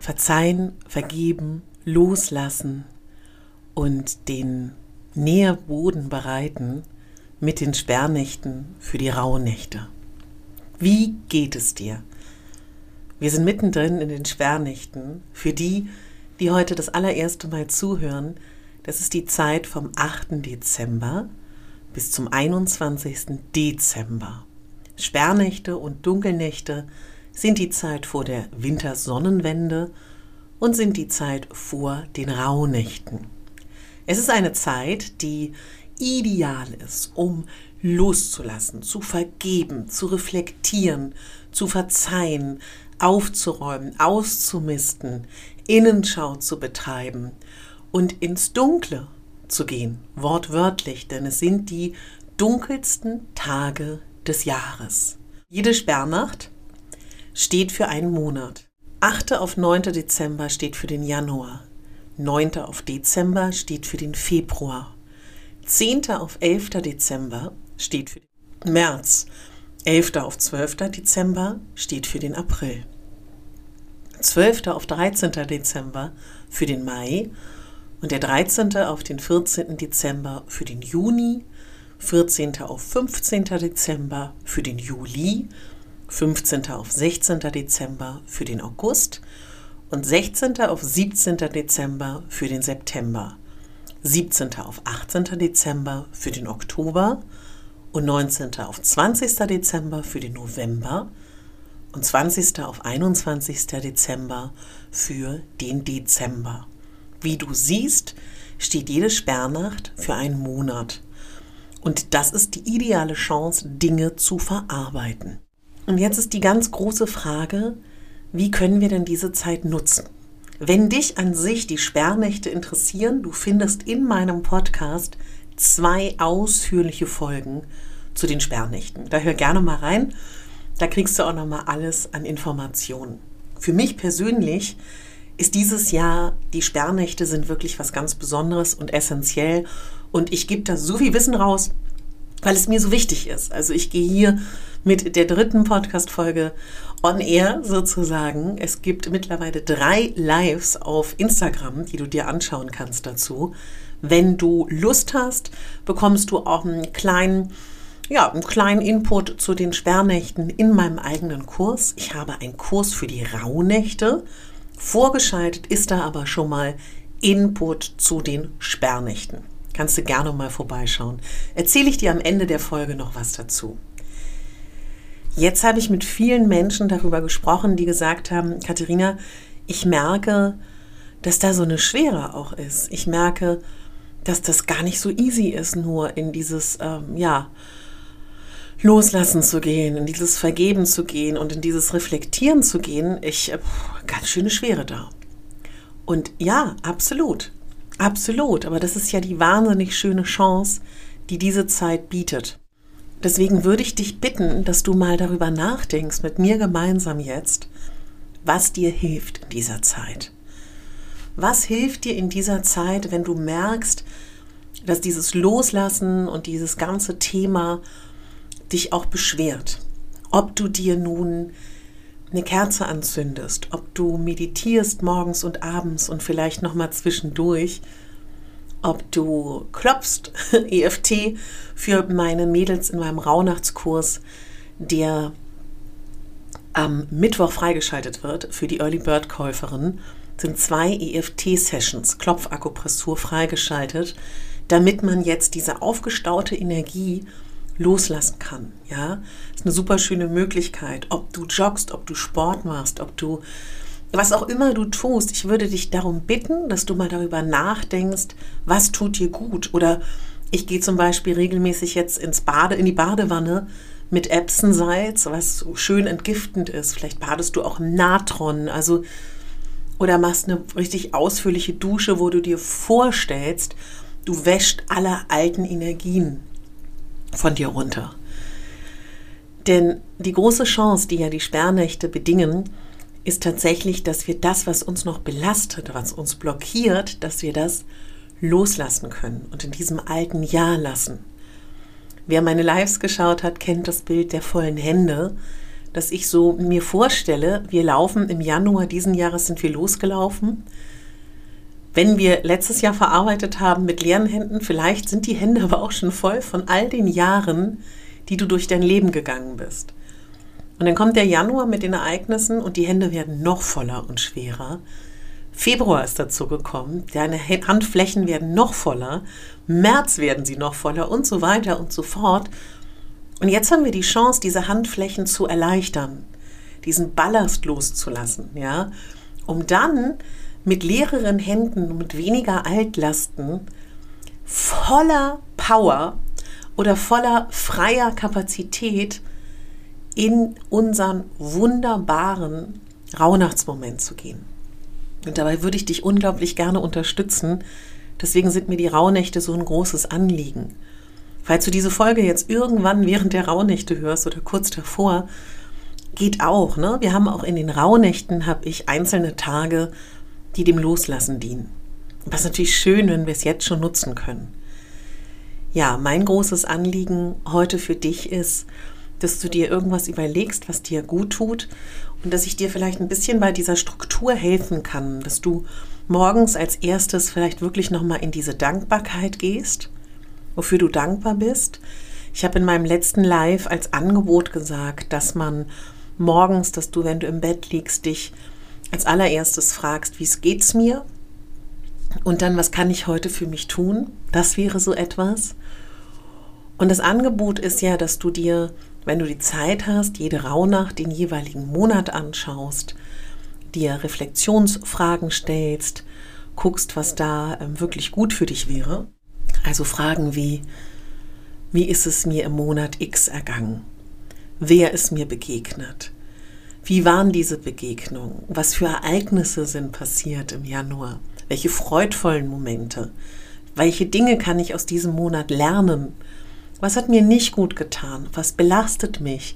Verzeihen, vergeben, loslassen und den Nährboden bereiten mit den Sperrnächten für die Rauhnächte. Wie geht es dir? Wir sind mittendrin in den Sperrnächten. Für die, die heute das allererste Mal zuhören, das ist die Zeit vom 8. Dezember bis zum 21. Dezember. Sperrnächte und Dunkelnächte sind die Zeit vor der Wintersonnenwende und sind die Zeit vor den Rauhnächten. Es ist eine Zeit, die ideal ist, um loszulassen, zu vergeben, zu reflektieren, zu verzeihen, aufzuräumen, auszumisten, Innenschau zu betreiben und ins Dunkle zu gehen, wortwörtlich, denn es sind die dunkelsten Tage des Jahres. Jede Sperrnacht steht für einen Monat. 8. auf 9. Dezember steht für den Januar. 9. auf Dezember steht für den Februar. 10. auf 11. Dezember steht für den März. 11. auf 12. Dezember steht für den April. 12. auf 13. Dezember für den Mai und der 13. auf den 14. Dezember für den Juni, 14. auf 15. Dezember für den Juli 15. auf 16. Dezember für den August und 16. auf 17. Dezember für den September, 17. auf 18. Dezember für den Oktober und 19. auf 20. Dezember für den November und 20. auf 21. Dezember für den Dezember. Wie du siehst, steht jede Sperrnacht für einen Monat. Und das ist die ideale Chance, Dinge zu verarbeiten. Und jetzt ist die ganz große Frage, wie können wir denn diese Zeit nutzen? Wenn dich an sich die Sperrnächte interessieren, du findest in meinem Podcast zwei ausführliche Folgen zu den Sperrnächten. Da hör gerne mal rein. Da kriegst du auch noch mal alles an Informationen. Für mich persönlich ist dieses Jahr die Sperrnächte sind wirklich was ganz Besonderes und essentiell und ich gebe da so viel Wissen raus, weil es mir so wichtig ist. Also ich gehe hier mit der dritten Podcast-Folge on air sozusagen. Es gibt mittlerweile drei Lives auf Instagram, die du dir anschauen kannst dazu. Wenn du Lust hast, bekommst du auch einen kleinen, ja, einen kleinen Input zu den Sperrnächten in meinem eigenen Kurs. Ich habe einen Kurs für die Rauhnächte. Vorgeschaltet ist da aber schon mal Input zu den Sperrnächten. Kannst du gerne mal vorbeischauen. Erzähle ich dir am Ende der Folge noch was dazu. Jetzt habe ich mit vielen Menschen darüber gesprochen, die gesagt haben, Katharina, ich merke, dass da so eine Schwere auch ist. Ich merke, dass das gar nicht so easy ist, nur in dieses, ähm, ja, Loslassen zu gehen, in dieses Vergeben zu gehen und in dieses Reflektieren zu gehen. Ich, äh, ganz schöne Schwere da. Und ja, absolut. Absolut. Aber das ist ja die wahnsinnig schöne Chance, die diese Zeit bietet. Deswegen würde ich dich bitten, dass du mal darüber nachdenkst, mit mir gemeinsam jetzt, was dir hilft in dieser Zeit. Was hilft dir in dieser Zeit, wenn du merkst, dass dieses Loslassen und dieses ganze Thema dich auch beschwert? Ob du dir nun eine Kerze anzündest, ob du meditierst morgens und abends und vielleicht noch mal zwischendurch ob du klopfst, EFT, für meine Mädels in meinem Rauhnachtskurs, der am Mittwoch freigeschaltet wird für die Early Bird Käuferin, sind zwei EFT-Sessions, Klopfakupressur, freigeschaltet, damit man jetzt diese aufgestaute Energie loslassen kann. Ja, ist eine super schöne Möglichkeit. Ob du joggst, ob du Sport machst, ob du was auch immer du tust, ich würde dich darum bitten, dass du mal darüber nachdenkst, was tut dir gut. Oder ich gehe zum Beispiel regelmäßig jetzt ins Bade, in die Badewanne mit Epsonsalz, was schön entgiftend ist. Vielleicht badest du auch Natron. Also oder machst eine richtig ausführliche Dusche, wo du dir vorstellst, du wäscht alle alten Energien von dir runter. Denn die große Chance, die ja die Sperrnächte bedingen, ist tatsächlich, dass wir das, was uns noch belastet, was uns blockiert, dass wir das loslassen können und in diesem alten Jahr lassen. Wer meine Lives geschaut hat, kennt das Bild der vollen Hände, dass ich so mir vorstelle, wir laufen im Januar diesen Jahres sind wir losgelaufen. Wenn wir letztes Jahr verarbeitet haben mit leeren Händen, vielleicht sind die Hände aber auch schon voll von all den Jahren, die du durch dein Leben gegangen bist. Und dann kommt der Januar mit den Ereignissen und die Hände werden noch voller und schwerer. Februar ist dazu gekommen, deine Handflächen werden noch voller, März werden sie noch voller und so weiter und so fort. Und jetzt haben wir die Chance, diese Handflächen zu erleichtern, diesen Ballast loszulassen, ja, um dann mit leeren Händen, mit weniger Altlasten, voller Power oder voller freier Kapazität in unseren wunderbaren Rauhnachtsmoment zu gehen. Und dabei würde ich dich unglaublich gerne unterstützen. Deswegen sind mir die Rauhnächte so ein großes Anliegen. Falls du diese Folge jetzt irgendwann während der Rauhnächte hörst oder kurz davor, geht auch. Ne? Wir haben auch in den Rauhnächten habe ich einzelne Tage, die dem Loslassen dienen. Was natürlich schön, wenn wir es jetzt schon nutzen können. Ja, mein großes Anliegen heute für dich ist, dass du dir irgendwas überlegst, was dir gut tut und dass ich dir vielleicht ein bisschen bei dieser Struktur helfen kann, dass du morgens als erstes vielleicht wirklich noch mal in diese Dankbarkeit gehst, wofür du dankbar bist. Ich habe in meinem letzten Live als Angebot gesagt, dass man morgens, dass du, wenn du im Bett liegst, dich als allererstes fragst, wie es geht's mir? Und dann, was kann ich heute für mich tun? Das wäre so etwas. Und das Angebot ist ja, dass du dir wenn du die Zeit hast, jede Rauhnacht den jeweiligen Monat anschaust, dir Reflexionsfragen stellst, guckst, was da ähm, wirklich gut für dich wäre. Also Fragen wie, wie ist es mir im Monat X ergangen? Wer ist mir begegnet? Wie waren diese Begegnungen? Was für Ereignisse sind passiert im Januar? Welche freudvollen Momente? Welche Dinge kann ich aus diesem Monat lernen? Was hat mir nicht gut getan? Was belastet mich?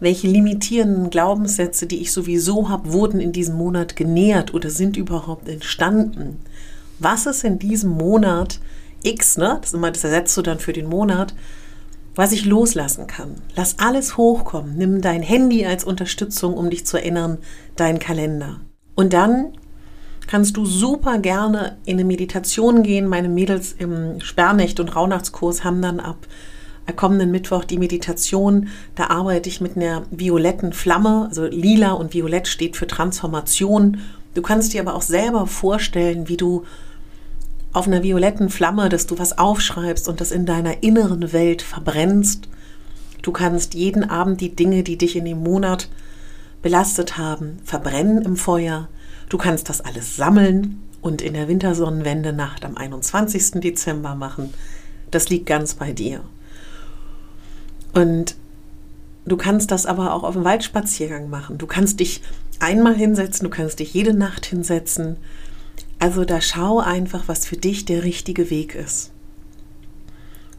Welche limitierenden Glaubenssätze, die ich sowieso habe, wurden in diesem Monat genährt oder sind überhaupt entstanden? Was ist in diesem Monat X, ne? Das, immer, das ersetzt du dann für den Monat, was ich loslassen kann. Lass alles hochkommen. Nimm dein Handy als Unterstützung, um dich zu erinnern, dein Kalender. Und dann kannst du super gerne in eine Meditation gehen. Meine Mädels im Sperrnächt- und Rauhnachtskurs haben dann ab kommenden Mittwoch die Meditation. Da arbeite ich mit einer violetten Flamme. Also lila und violett steht für Transformation. Du kannst dir aber auch selber vorstellen, wie du auf einer violetten Flamme, dass du was aufschreibst und das in deiner inneren Welt verbrennst. Du kannst jeden Abend die Dinge, die dich in dem Monat belastet haben, verbrennen im Feuer. Du kannst das alles sammeln und in der Wintersonnenwende-Nacht am 21. Dezember machen. Das liegt ganz bei dir. Und du kannst das aber auch auf dem Waldspaziergang machen. Du kannst dich einmal hinsetzen, du kannst dich jede Nacht hinsetzen. Also da schau einfach, was für dich der richtige Weg ist.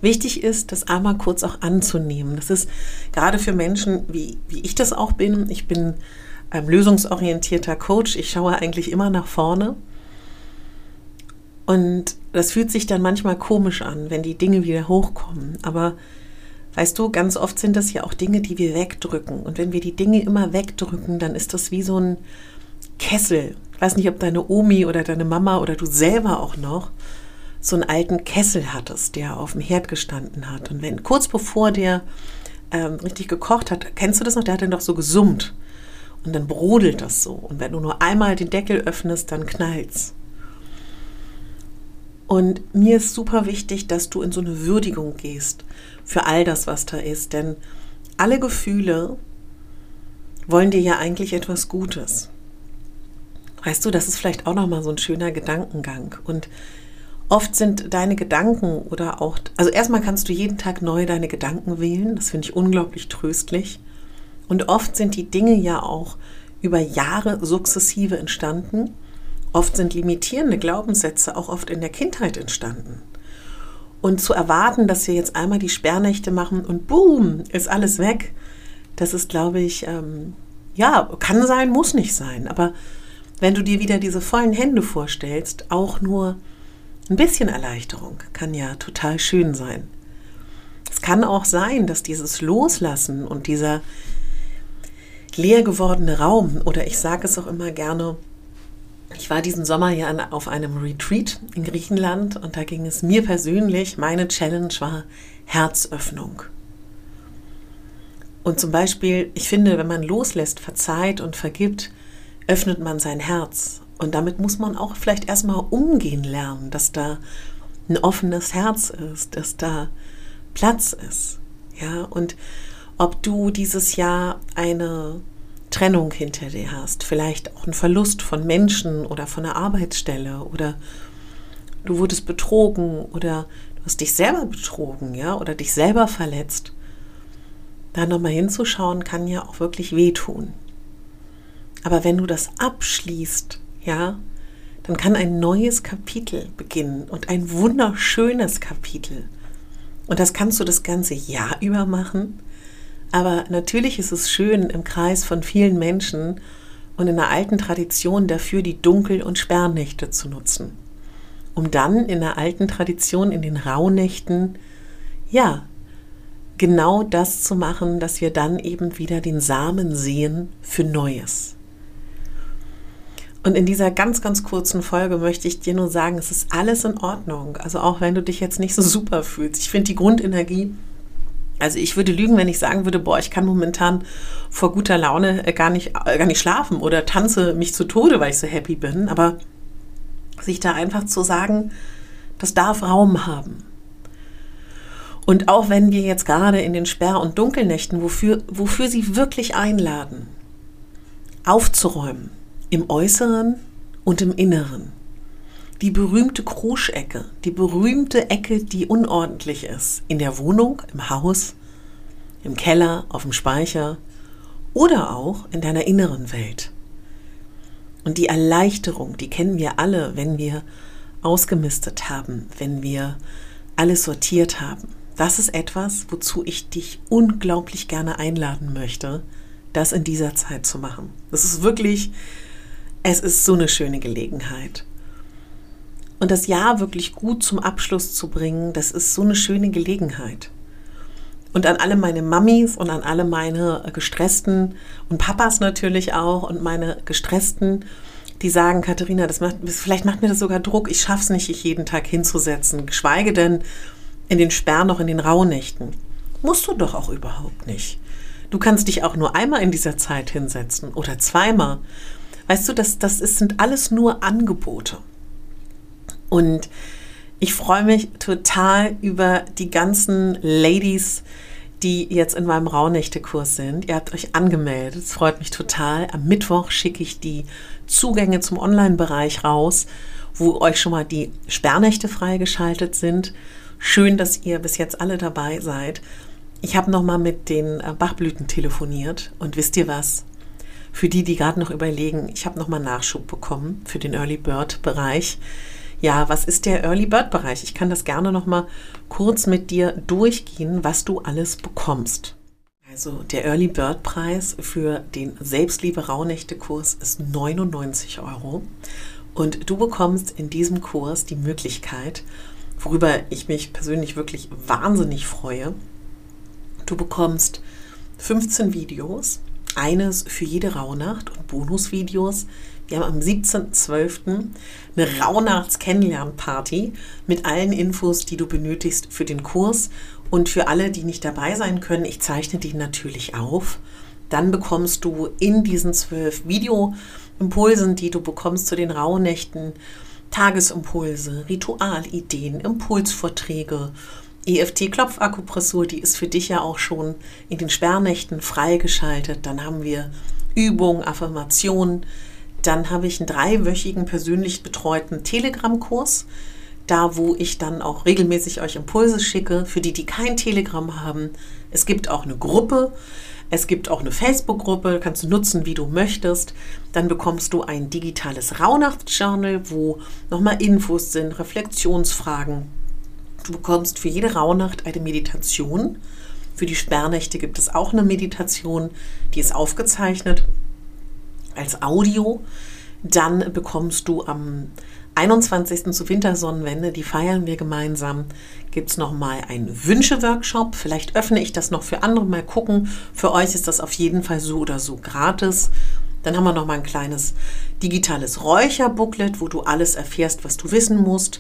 Wichtig ist, das einmal kurz auch anzunehmen. Das ist gerade für Menschen, wie, wie ich das auch bin. Ich bin ähm, lösungsorientierter Coach. Ich schaue eigentlich immer nach vorne. Und das fühlt sich dann manchmal komisch an, wenn die Dinge wieder hochkommen. Aber weißt du, ganz oft sind das ja auch Dinge, die wir wegdrücken. Und wenn wir die Dinge immer wegdrücken, dann ist das wie so ein Kessel. Ich weiß nicht, ob deine Omi oder deine Mama oder du selber auch noch so einen alten Kessel hattest, der auf dem Herd gestanden hat. Und wenn kurz bevor der ähm, richtig gekocht hat, kennst du das noch? Der hat dann doch so gesummt. Und dann brodelt das so. Und wenn du nur einmal den Deckel öffnest, dann knallt's. Und mir ist super wichtig, dass du in so eine Würdigung gehst für all das, was da ist. Denn alle Gefühle wollen dir ja eigentlich etwas Gutes. Weißt du, das ist vielleicht auch nochmal so ein schöner Gedankengang. Und oft sind deine Gedanken oder auch, also erstmal kannst du jeden Tag neu deine Gedanken wählen. Das finde ich unglaublich tröstlich. Und oft sind die Dinge ja auch über Jahre sukzessive entstanden. Oft sind limitierende Glaubenssätze auch oft in der Kindheit entstanden. Und zu erwarten, dass wir jetzt einmal die Sperrnächte machen und boom, ist alles weg, das ist, glaube ich, ähm, ja, kann sein, muss nicht sein. Aber wenn du dir wieder diese vollen Hände vorstellst, auch nur ein bisschen Erleichterung kann ja total schön sein. Es kann auch sein, dass dieses Loslassen und dieser leer gewordene Raum, oder ich sage es auch immer gerne, ich war diesen Sommer ja auf einem Retreat in Griechenland und da ging es mir persönlich, meine Challenge war Herzöffnung. Und zum Beispiel, ich finde, wenn man loslässt, verzeiht und vergibt, öffnet man sein Herz. Und damit muss man auch vielleicht erstmal umgehen lernen, dass da ein offenes Herz ist, dass da Platz ist. Ja, und ob du dieses Jahr eine Trennung hinter dir hast, vielleicht auch einen Verlust von Menschen oder von einer Arbeitsstelle oder du wurdest betrogen oder du hast dich selber betrogen, ja, oder dich selber verletzt da nochmal hinzuschauen, kann ja auch wirklich wehtun. Aber wenn du das abschließt, ja, dann kann ein neues Kapitel beginnen und ein wunderschönes Kapitel. Und das kannst du das ganze Jahr über machen. Aber natürlich ist es schön, im Kreis von vielen Menschen und in der alten Tradition dafür die Dunkel- und Sperrnächte zu nutzen. Um dann in der alten Tradition in den Rauhnächten, ja, genau das zu machen, dass wir dann eben wieder den Samen sehen für Neues. Und in dieser ganz, ganz kurzen Folge möchte ich dir nur sagen, es ist alles in Ordnung. Also auch wenn du dich jetzt nicht so super fühlst. Ich finde die Grundenergie, also ich würde lügen, wenn ich sagen würde, boah, ich kann momentan vor guter Laune äh, gar nicht, äh, gar nicht schlafen oder tanze mich zu Tode, weil ich so happy bin. Aber sich da einfach zu sagen, das darf Raum haben. Und auch wenn wir jetzt gerade in den Sperr- und Dunkelnächten, wofür, wofür sie wirklich einladen, aufzuräumen, im Äußeren und im Inneren. Die berühmte Kruschecke, die berühmte Ecke, die unordentlich ist, in der Wohnung, im Haus, im Keller, auf dem Speicher oder auch in deiner inneren Welt. Und die Erleichterung, die kennen wir alle, wenn wir ausgemistet haben, wenn wir alles sortiert haben. Das ist etwas, wozu ich dich unglaublich gerne einladen möchte, das in dieser Zeit zu machen. Das ist wirklich, es ist so eine schöne Gelegenheit. Und das Jahr wirklich gut zum Abschluss zu bringen, das ist so eine schöne Gelegenheit. Und an alle meine Mamis und an alle meine gestressten und Papas natürlich auch und meine gestressten, die sagen, Katharina, das macht, vielleicht macht mir das sogar Druck, ich schaffe es nicht, ich jeden Tag hinzusetzen, geschweige denn in den Sperren noch in den Rauhnächten. Musst du doch auch überhaupt nicht. Du kannst dich auch nur einmal in dieser Zeit hinsetzen oder zweimal. Weißt du, das, das ist, sind alles nur Angebote. Und ich freue mich total über die ganzen Ladies, die jetzt in meinem Rauhnächte-Kurs sind. Ihr habt euch angemeldet. Es freut mich total. Am Mittwoch schicke ich die Zugänge zum Online-Bereich raus, wo euch schon mal die Sperrnächte freigeschaltet sind. Schön, dass ihr bis jetzt alle dabei seid. Ich habe nochmal mit den äh, Bachblüten telefoniert und wisst ihr was? Für die, die gerade noch überlegen, ich habe nochmal Nachschub bekommen für den Early Bird Bereich. Ja, was ist der Early Bird Bereich? Ich kann das gerne nochmal kurz mit dir durchgehen, was du alles bekommst. Also der Early Bird Preis für den Selbstliebe Rauhnächte Kurs ist 99 Euro. Und du bekommst in diesem Kurs die Möglichkeit, worüber ich mich persönlich wirklich wahnsinnig freue. Du bekommst 15 Videos, eines für jede Rauhnacht und Bonusvideos. Wir haben am 17.12. eine Rauhnachts-Kennenlernparty mit allen Infos, die du benötigst für den Kurs und für alle, die nicht dabei sein können. Ich zeichne die natürlich auf. Dann bekommst du in diesen zwölf Videoimpulsen, die du bekommst zu den Rauhnächten, Tagesimpulse, Ritualideen, Impulsvorträge, EFT-Klopfakupressur, die ist für dich ja auch schon in den Sperrnächten freigeschaltet. Dann haben wir Übungen, Affirmationen. Dann habe ich einen dreiwöchigen persönlich betreuten Telegram-Kurs, da wo ich dann auch regelmäßig euch Impulse schicke, für die, die kein Telegram haben. Es gibt auch eine Gruppe, Es gibt auch eine Facebook-Gruppe, kannst du nutzen, wie du möchtest. Dann bekommst du ein digitales Rauhnachtsjournal, wo nochmal Infos sind, Reflexionsfragen. Du bekommst für jede Rauhnacht eine Meditation. Für die Sperrnächte gibt es auch eine Meditation, die ist aufgezeichnet als Audio. Dann bekommst du am 21. zu Wintersonnenwende, die feiern wir gemeinsam, gibt es nochmal einen Wünsche-Workshop. Vielleicht öffne ich das noch für andere, mal gucken. Für euch ist das auf jeden Fall so oder so gratis. Dann haben wir nochmal ein kleines digitales Räucherbooklet, wo du alles erfährst, was du wissen musst.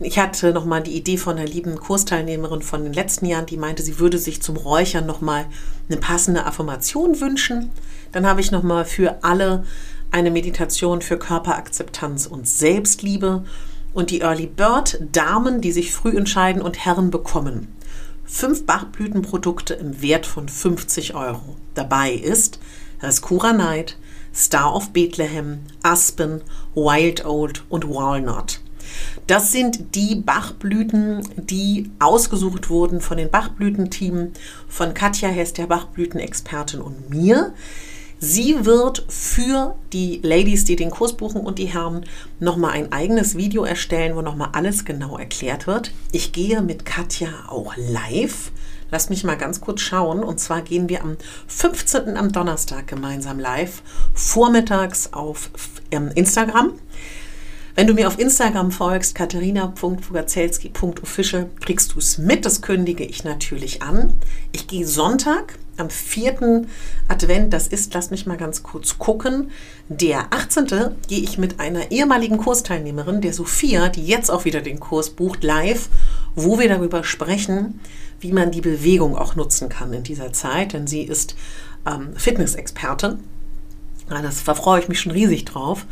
Ich hatte nochmal die Idee von einer lieben Kursteilnehmerin von den letzten Jahren, die meinte, sie würde sich zum Räuchern nochmal eine passende Affirmation wünschen. Dann habe ich nochmal für alle eine Meditation für Körperakzeptanz und Selbstliebe und die Early Bird Damen, die sich früh entscheiden und Herren bekommen. Fünf Bachblütenprodukte im Wert von 50 Euro. Dabei ist Rescura Night, Star of Bethlehem, Aspen, Wild Old und Walnut. Das sind die Bachblüten, die ausgesucht wurden von den Bachblütenteam, von Katja Hess, der Bachblütenexpertin und mir. Sie wird für die Ladies, die den Kurs buchen und die Herren, nochmal ein eigenes Video erstellen, wo nochmal alles genau erklärt wird. Ich gehe mit Katja auch live. Lass mich mal ganz kurz schauen. Und zwar gehen wir am 15. am Donnerstag gemeinsam live, vormittags auf ähm, Instagram. Wenn du mir auf Instagram folgst, katharina.fugazelski.official, kriegst du es mit. Das kündige ich natürlich an. Ich gehe Sonntag am vierten Advent, das ist, lass mich mal ganz kurz gucken, der 18. gehe ich mit einer ehemaligen Kursteilnehmerin, der Sophia, die jetzt auch wieder den Kurs bucht, live, wo wir darüber sprechen, wie man die Bewegung auch nutzen kann in dieser Zeit, denn sie ist ähm, Fitnessexpertin. Ja, das verfreue ich mich schon riesig drauf.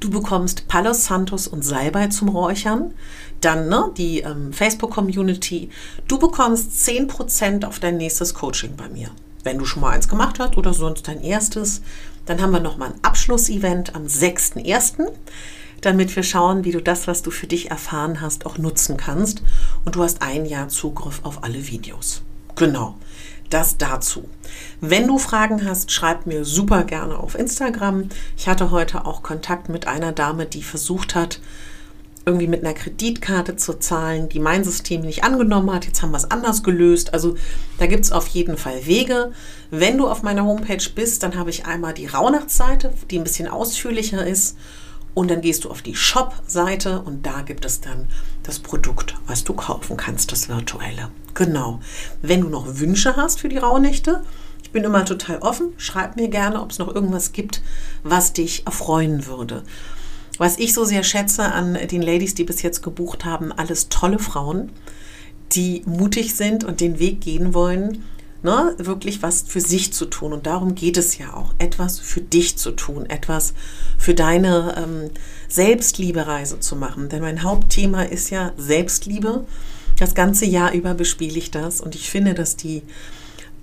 Du bekommst Palos Santos und Salbei zum Räuchern. Dann ne, die ähm, Facebook-Community. Du bekommst 10% auf dein nächstes Coaching bei mir. Wenn du schon mal eins gemacht hast oder sonst dein erstes. Dann haben wir nochmal ein Abschlussevent am 6.1., damit wir schauen, wie du das, was du für dich erfahren hast, auch nutzen kannst. Und du hast ein Jahr Zugriff auf alle Videos. Genau. Das dazu. Wenn du Fragen hast, schreib mir super gerne auf Instagram. Ich hatte heute auch Kontakt mit einer Dame, die versucht hat, irgendwie mit einer Kreditkarte zu zahlen, die mein System nicht angenommen hat. Jetzt haben wir es anders gelöst. Also da gibt es auf jeden Fall Wege. Wenn du auf meiner Homepage bist, dann habe ich einmal die Rauhnachtsseite, die ein bisschen ausführlicher ist. Und dann gehst du auf die Shop-Seite und da gibt es dann das Produkt, was du kaufen kannst, das virtuelle. Genau. Wenn du noch Wünsche hast für die Rauhnächte, ich bin immer total offen, schreib mir gerne, ob es noch irgendwas gibt, was dich erfreuen würde. Was ich so sehr schätze an den Ladies, die bis jetzt gebucht haben, alles tolle Frauen, die mutig sind und den Weg gehen wollen, ne, wirklich was für sich zu tun. Und darum geht es ja auch, etwas für dich zu tun, etwas für deine ähm, Selbstliebereise zu machen. Denn mein Hauptthema ist ja Selbstliebe. Das ganze Jahr über bespiele ich das und ich finde, dass die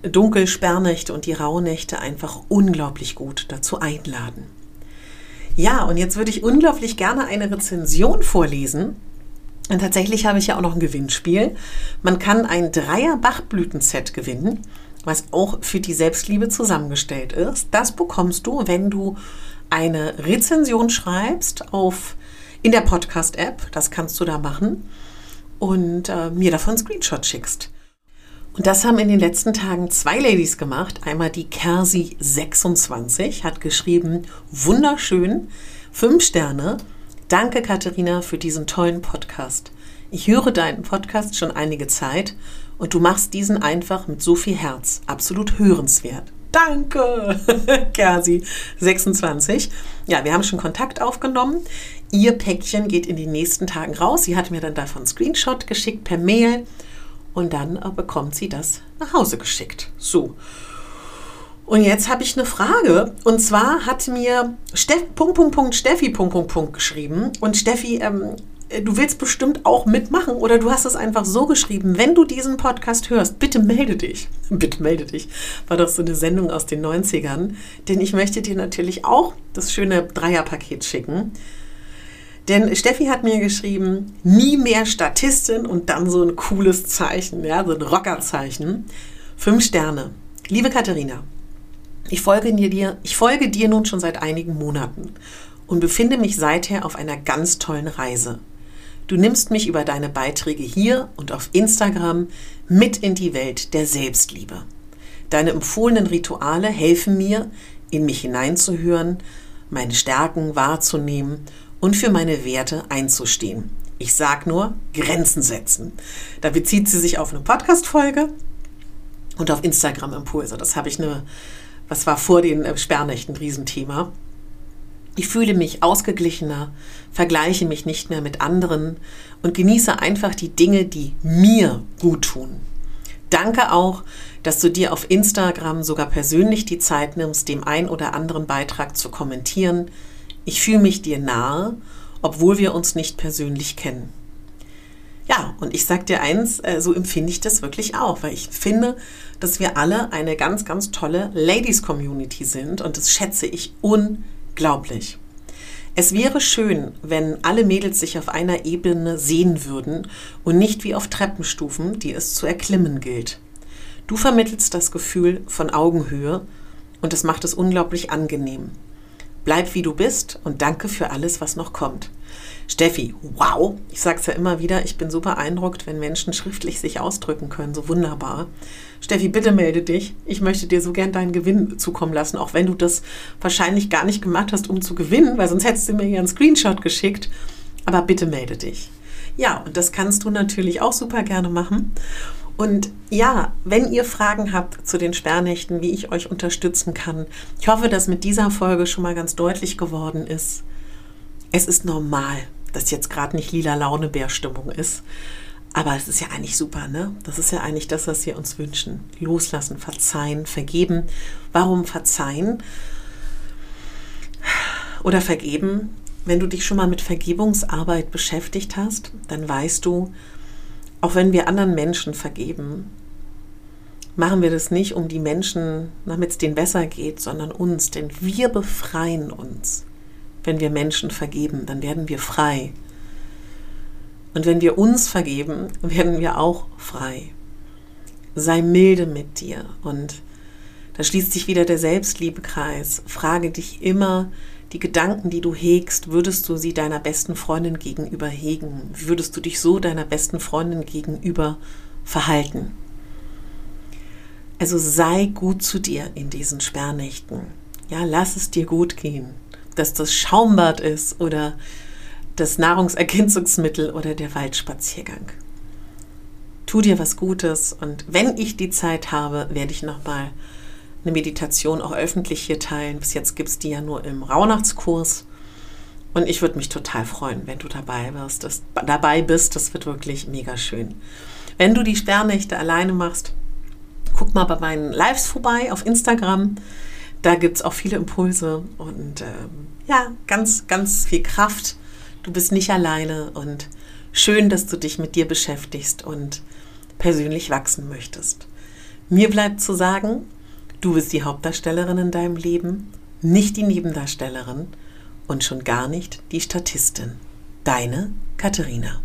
Dunkelsperrnächte und die Rauhnächte einfach unglaublich gut dazu einladen. Ja, und jetzt würde ich unglaublich gerne eine Rezension vorlesen. Und tatsächlich habe ich ja auch noch ein Gewinnspiel. Man kann ein Dreier Bachblütenset gewinnen, was auch für die Selbstliebe zusammengestellt ist. Das bekommst du, wenn du eine Rezension schreibst auf in der Podcast-App. Das kannst du da machen und äh, mir davon einen Screenshot schickst. Und das haben in den letzten Tagen zwei Ladies gemacht. Einmal die Kersi26 hat geschrieben, wunderschön, fünf Sterne. Danke, Katharina, für diesen tollen Podcast. Ich höre deinen Podcast schon einige Zeit und du machst diesen einfach mit so viel Herz. Absolut hörenswert. Danke, Kersi26. Ja, wir haben schon Kontakt aufgenommen. Ihr Päckchen geht in den nächsten Tagen raus. Sie hat mir dann davon einen Screenshot geschickt per Mail und dann äh, bekommt sie das nach Hause geschickt. So. Und jetzt habe ich eine Frage. Und zwar hat mir Steff, Punkt, Punkt, Punkt, Steffi Punkt, Punkt, Punkt geschrieben. Und Steffi, ähm, äh, du willst bestimmt auch mitmachen oder du hast es einfach so geschrieben. Wenn du diesen Podcast hörst, bitte melde dich. bitte melde dich. War doch so eine Sendung aus den 90ern. Denn ich möchte dir natürlich auch das schöne Dreierpaket schicken. Denn Steffi hat mir geschrieben, nie mehr Statistin und dann so ein cooles Zeichen, ja, so ein Rockerzeichen. Fünf Sterne. Liebe Katharina, ich folge dir, ich folge dir nun schon seit einigen Monaten und befinde mich seither auf einer ganz tollen Reise. Du nimmst mich über deine Beiträge hier und auf Instagram mit in die Welt der Selbstliebe. Deine empfohlenen Rituale helfen mir, in mich hineinzuhören, meine Stärken wahrzunehmen und für meine Werte einzustehen. Ich sag nur Grenzen setzen. Da bezieht sie sich auf eine Podcast-Folge und auf Instagram-Impulse. Das habe ich eine, was war vor den äh, Sperrnächten ein Riesenthema. Ich fühle mich ausgeglichener, vergleiche mich nicht mehr mit anderen und genieße einfach die Dinge, die mir gut tun. Danke auch, dass du dir auf Instagram sogar persönlich die Zeit nimmst, dem ein oder anderen Beitrag zu kommentieren. Ich fühle mich dir nahe, obwohl wir uns nicht persönlich kennen. Ja, und ich sag dir eins, äh, so empfinde ich das wirklich auch, weil ich finde, dass wir alle eine ganz, ganz tolle Ladies Community sind und das schätze ich unglaublich. Es wäre schön, wenn alle Mädels sich auf einer Ebene sehen würden und nicht wie auf Treppenstufen, die es zu erklimmen gilt. Du vermittelst das Gefühl von Augenhöhe und es macht es unglaublich angenehm. Bleib wie du bist und danke für alles, was noch kommt. Steffi, wow! Ich sage es ja immer wieder, ich bin super beeindruckt, wenn Menschen schriftlich sich ausdrücken können. So wunderbar. Steffi, bitte melde dich. Ich möchte dir so gern deinen Gewinn zukommen lassen, auch wenn du das wahrscheinlich gar nicht gemacht hast, um zu gewinnen, weil sonst hättest du mir ja einen Screenshot geschickt. Aber bitte melde dich. Ja, und das kannst du natürlich auch super gerne machen. Und ja, wenn ihr Fragen habt zu den Sperrnächten, wie ich euch unterstützen kann, ich hoffe, dass mit dieser Folge schon mal ganz deutlich geworden ist. Es ist normal, dass jetzt gerade nicht lila Launebär-Stimmung ist. Aber es ist ja eigentlich super, ne? Das ist ja eigentlich das, was wir uns wünschen. Loslassen, verzeihen, vergeben. Warum verzeihen oder vergeben? Wenn du dich schon mal mit Vergebungsarbeit beschäftigt hast, dann weißt du, auch wenn wir anderen Menschen vergeben, machen wir das nicht, um die Menschen, damit es denen besser geht, sondern uns. Denn wir befreien uns. Wenn wir Menschen vergeben, dann werden wir frei. Und wenn wir uns vergeben, werden wir auch frei. Sei milde mit dir. Und da schließt sich wieder der Selbstliebekreis. Frage dich immer, die Gedanken, die du hegst, würdest du sie deiner besten Freundin gegenüber hegen? Würdest du dich so deiner besten Freundin gegenüber verhalten? Also sei gut zu dir in diesen Sperrnächten. Ja, lass es dir gut gehen. Dass das Schaumbad ist oder das Nahrungsergänzungsmittel oder der Waldspaziergang. Tu dir was Gutes und wenn ich die Zeit habe, werde ich nochmal eine Meditation auch öffentlich hier teilen. Bis jetzt gibt es die ja nur im Rauhnachtskurs. Und ich würde mich total freuen, wenn du dabei wirst. Das, dabei bist, das wird wirklich mega schön. Wenn du die Sperrnächte alleine machst, guck mal bei meinen Lives vorbei auf Instagram. Da gibt es auch viele Impulse und ähm, ja, ganz, ganz viel Kraft. Du bist nicht alleine und schön, dass du dich mit dir beschäftigst und persönlich wachsen möchtest. Mir bleibt zu sagen, Du bist die Hauptdarstellerin in deinem Leben, nicht die Nebendarstellerin und schon gar nicht die Statistin. Deine Katharina.